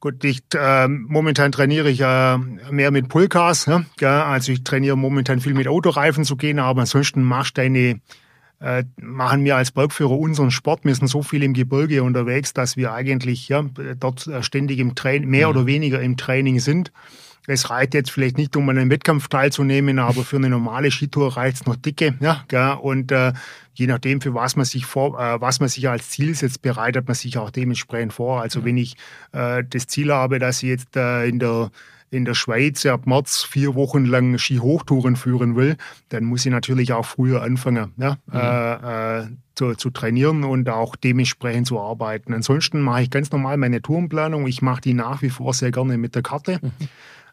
Gut, ich, äh, momentan trainiere ich äh, mehr mit Pulkas. Ne? Ja, also ich trainiere momentan viel mit Autoreifen zu gehen, aber ansonsten machst deine äh, machen wir als Bergführer unseren Sport. Wir sind so viel im Gebirge unterwegs, dass wir eigentlich ja, dort ständig im Training, mehr mhm. oder weniger im Training sind. Es reicht jetzt vielleicht nicht, um an einem Wettkampf teilzunehmen, aber für eine normale Skitour reicht es noch dicke. Ja, gell? Und äh, je nachdem, für was man sich vor, äh, was man sich als Ziel setzt, bereitet man sich auch dementsprechend vor. Also wenn ich äh, das Ziel habe, dass ich jetzt äh, in der in der Schweiz ab März vier Wochen lang Skihochtouren führen will, dann muss ich natürlich auch früher anfangen, ja, mhm. äh, äh, zu, zu, trainieren und auch dementsprechend zu arbeiten. Ansonsten mache ich ganz normal meine Tourenplanung. Ich mache die nach wie vor sehr gerne mit der Karte. Mhm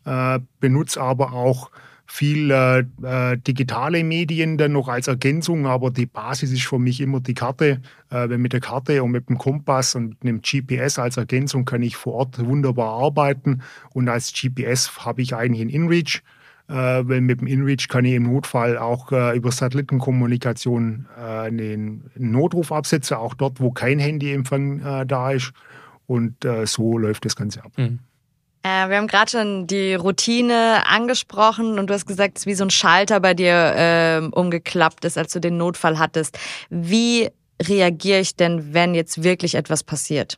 äh, benutze aber auch viel äh, äh, digitale Medien dann noch als Ergänzung, aber die Basis ist für mich immer die Karte. Äh, weil mit der Karte und mit dem Kompass und mit dem GPS als Ergänzung kann ich vor Ort wunderbar arbeiten und als GPS habe ich eigentlich ein InReach, äh, weil mit dem InReach kann ich im Notfall auch äh, über Satellitenkommunikation äh, einen Notruf absetzen, auch dort, wo kein Handyempfang da ist und so läuft das Ganze ab. Mhm. Äh, wir haben gerade schon die Routine angesprochen und du hast gesagt, es wie so ein Schalter bei dir äh, umgeklappt ist, als du den Notfall hattest. Wie reagiere ich denn, wenn jetzt wirklich etwas passiert?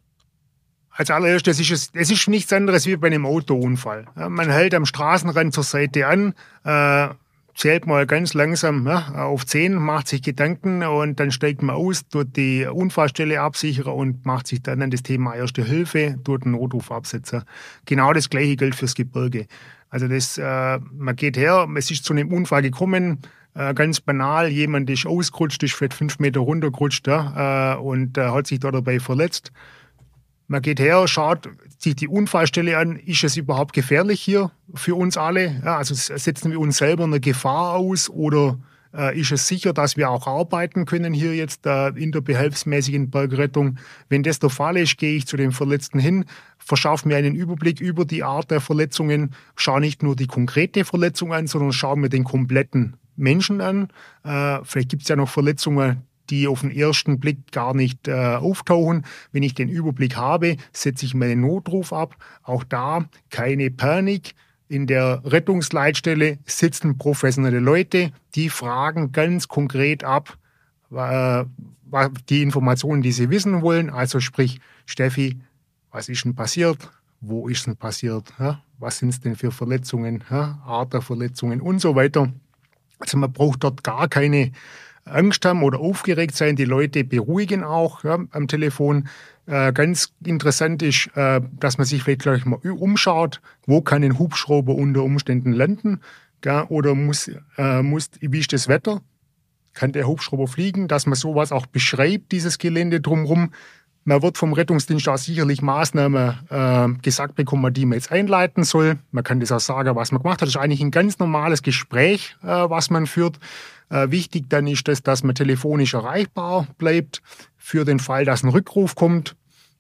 Als allererstes ist es, es ist nichts anderes wie bei einem Autounfall. Man hält am Straßenrand zur Seite an, äh, zählt mal ganz langsam ja, auf 10, macht sich Gedanken und dann steigt man aus, tut die Unfallstelle absichern und macht sich dann an das Thema Erste Hilfe, tut einen Notruf absetzen. Genau das gleiche gilt fürs Gebirge. Also das, äh, man geht her, es ist zu einem Unfall gekommen, äh, ganz banal, jemand ist ausgerutscht, ist vielleicht fünf Meter runtergerutscht ja, äh, und äh, hat sich da dabei verletzt. Man geht her, schaut sich die Unfallstelle an, ist es überhaupt gefährlich hier für uns alle? Ja, also setzen wir uns selber eine Gefahr aus oder äh, ist es sicher, dass wir auch arbeiten können hier jetzt äh, in der behelfsmäßigen Bergrettung? Wenn das der Fall ist, gehe ich zu den Verletzten hin, verschaffe mir einen Überblick über die Art der Verletzungen, schaue nicht nur die konkrete Verletzung an, sondern schaue mir den kompletten Menschen an. Äh, vielleicht gibt es ja noch Verletzungen, die auf den ersten Blick gar nicht äh, auftauchen. Wenn ich den Überblick habe, setze ich meinen Notruf ab. Auch da keine Panik. In der Rettungsleitstelle sitzen professionelle Leute, die fragen ganz konkret ab, äh, die Informationen, die sie wissen wollen. Also sprich, Steffi, was ist denn passiert? Wo ist denn passiert? Was sind es denn für Verletzungen? Art der Verletzungen und so weiter. Also man braucht dort gar keine Angst haben oder aufgeregt sein. Die Leute beruhigen auch ja, am Telefon. Äh, ganz interessant ist, äh, dass man sich vielleicht gleich mal umschaut, wo kann ein Hubschrauber unter Umständen landen? Ja, oder muss, äh, muss, wie ist das Wetter? Kann der Hubschrauber fliegen? Dass man sowas auch beschreibt, dieses Gelände drumherum. Man wird vom Rettungsdienst auch sicherlich Maßnahmen äh, gesagt bekommen, die man jetzt einleiten soll. Man kann das auch sagen, was man gemacht hat. Das ist eigentlich ein ganz normales Gespräch, äh, was man führt. Äh, wichtig dann ist es, dass man telefonisch erreichbar bleibt für den Fall, dass ein Rückruf kommt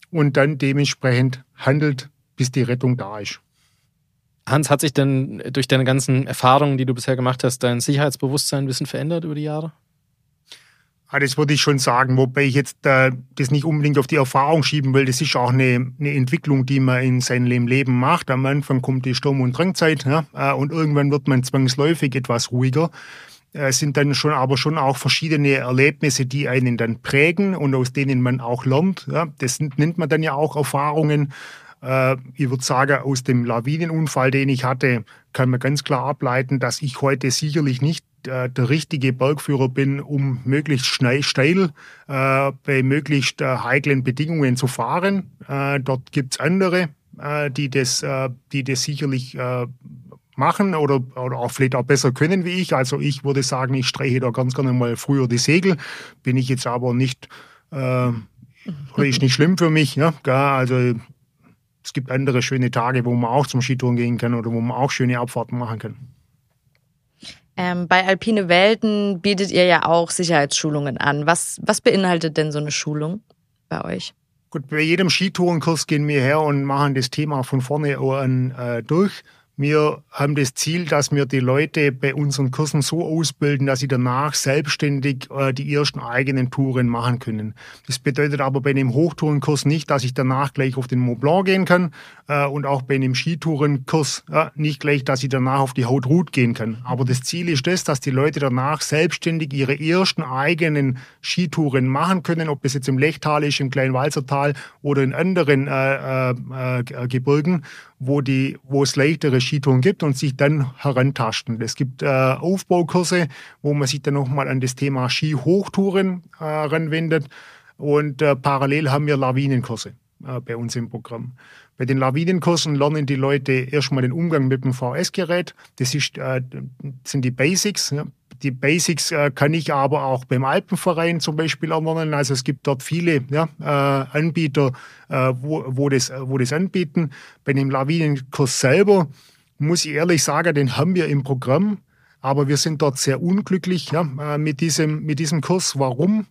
und dann dementsprechend handelt, bis die Rettung da ist. Hans, hat sich denn durch deine ganzen Erfahrungen, die du bisher gemacht hast, dein Sicherheitsbewusstsein ein bisschen verändert über die Jahre? Ja, das würde ich schon sagen, wobei ich jetzt äh, das nicht unbedingt auf die Erfahrung schieben will. Das ist auch eine, eine Entwicklung, die man in seinem Leben macht. Am Anfang kommt die Sturm- und Drangzeit ja, äh, und irgendwann wird man zwangsläufig etwas ruhiger. Äh, es sind dann schon aber schon auch verschiedene Erlebnisse, die einen dann prägen und aus denen man auch lernt. Ja, das nennt man dann ja auch Erfahrungen. Äh, ich würde sagen, aus dem Lawinenunfall, den ich hatte, kann man ganz klar ableiten, dass ich heute sicherlich nicht äh, der richtige Bergführer bin, um möglichst schnell, steil äh, bei möglichst äh, heiklen Bedingungen zu fahren. Äh, dort gibt's andere, die, das, die das sicherlich machen oder, oder auch vielleicht auch besser können wie ich. Also ich würde sagen, ich streiche da ganz gerne mal früher die Segel. Bin ich jetzt aber nicht, äh, ist nicht schlimm für mich. Ja? Also es gibt andere schöne Tage, wo man auch zum Skitouren gehen kann oder wo man auch schöne Abfahrten machen kann. Ähm, bei Alpine Welten bietet ihr ja auch Sicherheitsschulungen an. Was, was beinhaltet denn so eine Schulung bei euch? Gut, bei jedem Skitourenkurs gehen wir her und machen das Thema von vorne an äh, durch. Wir haben das Ziel, dass wir die Leute bei unseren Kursen so ausbilden, dass sie danach selbstständig äh, die ersten eigenen Touren machen können. Das bedeutet aber bei einem Hochtourenkurs nicht, dass ich danach gleich auf den Mont Blanc gehen kann äh, und auch bei einem Skitourenkurs äh, nicht gleich, dass ich danach auf die Haute Route gehen kann. Aber das Ziel ist das, dass die Leute danach selbstständig ihre ersten eigenen Skitouren machen können, ob das jetzt im Lechtal ist, im Kleinwalzertal oder in anderen äh, äh, äh Gebirgen wo, die, wo es leichtere Skitouren gibt und sich dann herantasten. Es gibt äh, Aufbaukurse, wo man sich dann nochmal an das Thema Ski-Hochtouren äh, ranwendet. Und äh, parallel haben wir Lawinenkurse äh, bei uns im Programm. Bei den Lawinenkursen lernen die Leute erstmal den Umgang mit dem VS-Gerät. Das ist, äh, sind die Basics. Ja. Die Basics äh, kann ich aber auch beim Alpenverein zum Beispiel erlernen. Also es gibt dort viele ja, äh, Anbieter, äh, wo, wo, das, wo das anbieten. Bei dem Lawinenkurs selber muss ich ehrlich sagen, den haben wir im Programm. Aber wir sind dort sehr unglücklich ja, äh, mit, diesem, mit diesem Kurs. Warum?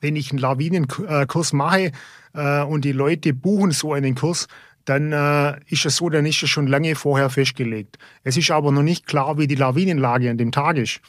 Wenn ich einen Lawinenkurs mache, äh, und die Leute buchen so einen Kurs, dann äh, ist es so, dann ist es schon lange vorher festgelegt. Es ist aber noch nicht klar, wie die Lawinenlage an dem Tag ist.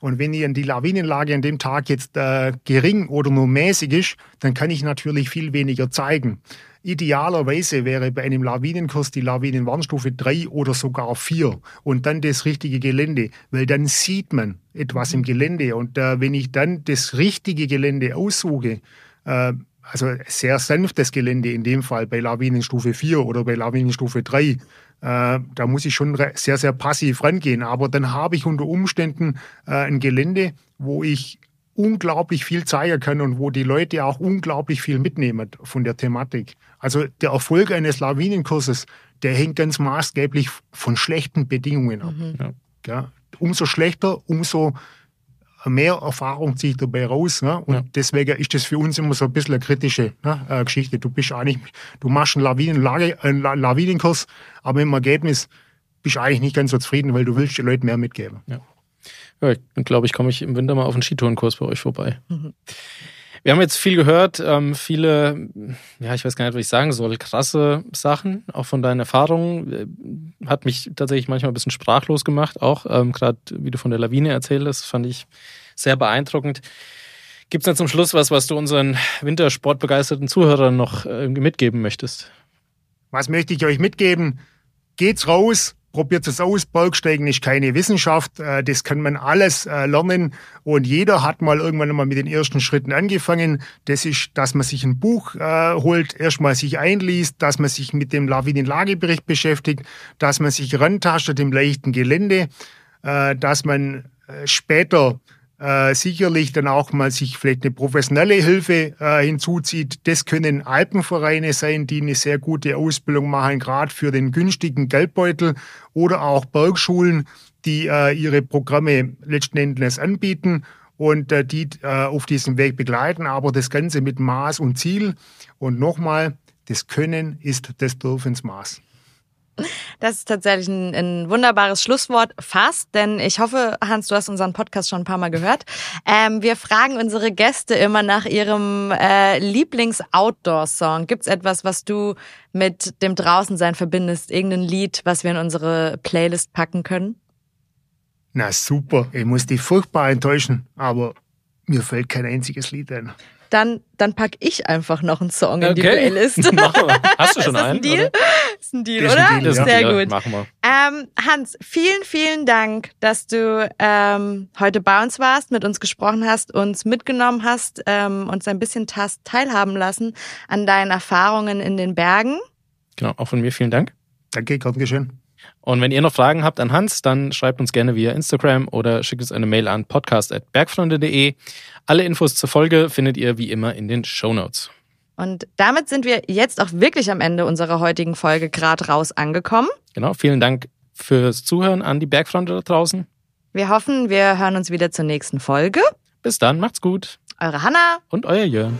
Und wenn die Lawinenlage an dem Tag jetzt äh, gering oder nur mäßig ist, dann kann ich natürlich viel weniger zeigen. Idealerweise wäre bei einem Lawinenkurs die Lawinenwarnstufe 3 oder sogar 4 und dann das richtige Gelände, weil dann sieht man etwas im Gelände. Und äh, wenn ich dann das richtige Gelände aussuche, äh, also sehr sanftes Gelände in dem Fall bei Lawinenstufe 4 oder bei Lawinenstufe 3. Äh, da muss ich schon sehr, sehr passiv rangehen. Aber dann habe ich unter Umständen äh, ein Gelände, wo ich unglaublich viel zeigen kann und wo die Leute auch unglaublich viel mitnehmen von der Thematik. Also der Erfolg eines Lawinenkurses, der hängt ganz maßgeblich von schlechten Bedingungen ab. Mhm. Ja. Umso schlechter, umso mehr Erfahrung ziehe ich dabei raus. Ne? Und ja. deswegen ist das für uns immer so ein bisschen eine kritische ne, äh, Geschichte. Du bist eigentlich, du machst einen, Lawinenlage, einen Lawinenkurs, aber im Ergebnis bist du eigentlich nicht ganz so zufrieden, weil du willst den Leuten mehr mitgeben. Ja. Ja, ich glaube, ich komme ich im Winter mal auf einen Skitourenkurs bei euch vorbei. Mhm. Wir haben jetzt viel gehört, ähm, viele, ja, ich weiß gar nicht, was ich sagen soll, krasse Sachen, auch von deinen Erfahrungen. Äh, hat mich tatsächlich manchmal ein bisschen sprachlos gemacht, auch ähm, gerade wie du von der Lawine erzählt hast, fand ich sehr beeindruckend. Gibt es denn zum Schluss was, was du unseren wintersportbegeisterten Zuhörern noch irgendwie mitgeben möchtest? Was möchte ich euch mitgeben? Geht's raus, probiert es aus. Bergsteigen ist keine Wissenschaft. Äh, das kann man alles äh, lernen. Und jeder hat mal irgendwann mal mit den ersten Schritten angefangen. Das ist, dass man sich ein Buch äh, holt, erstmal sich einliest, dass man sich mit dem Lawinenlagebericht beschäftigt, dass man sich rantastet im leichten Gelände, dass man später äh, sicherlich dann auch mal sich vielleicht eine professionelle Hilfe äh, hinzuzieht. Das können Alpenvereine sein, die eine sehr gute Ausbildung machen, gerade für den günstigen Geldbeutel oder auch Bergschulen, die äh, ihre Programme letzten Endes anbieten und äh, die äh, auf diesem Weg begleiten, aber das Ganze mit Maß und Ziel. Und nochmal, das Können ist des Dürfens Maß. Das ist tatsächlich ein, ein, wunderbares Schlusswort, fast, denn ich hoffe, Hans, du hast unseren Podcast schon ein paar Mal gehört. Ähm, wir fragen unsere Gäste immer nach ihrem äh, Lieblings-Outdoor-Song. Gibt's etwas, was du mit dem Draußensein verbindest? Irgendein Lied, was wir in unsere Playlist packen können? Na super, ich muss dich furchtbar enttäuschen, aber mir fällt kein einziges Lied ein dann, dann pack ich einfach noch einen Song okay. in die Playlist. Hast du schon ist einen? Ein Deal? Oder? Ist ein Deal, ist oder? Ein Deal, Sehr ja. gut. Machen wir. Ähm, Hans, vielen, vielen Dank, dass du ähm, heute bei uns warst, mit uns gesprochen hast, uns mitgenommen hast, ähm, uns ein bisschen hast teilhaben lassen an deinen Erfahrungen in den Bergen. Genau, auch von mir vielen Dank. Danke, gern geschehen. Und wenn ihr noch Fragen habt an Hans, dann schreibt uns gerne via Instagram oder schickt uns eine Mail an podcast.bergfreunde.de. Alle Infos zur Folge findet ihr wie immer in den Show Notes. Und damit sind wir jetzt auch wirklich am Ende unserer heutigen Folge gerade raus angekommen. Genau, vielen Dank fürs Zuhören an die Bergfreunde da draußen. Wir hoffen, wir hören uns wieder zur nächsten Folge. Bis dann, macht's gut. Eure Hanna und euer Jörn.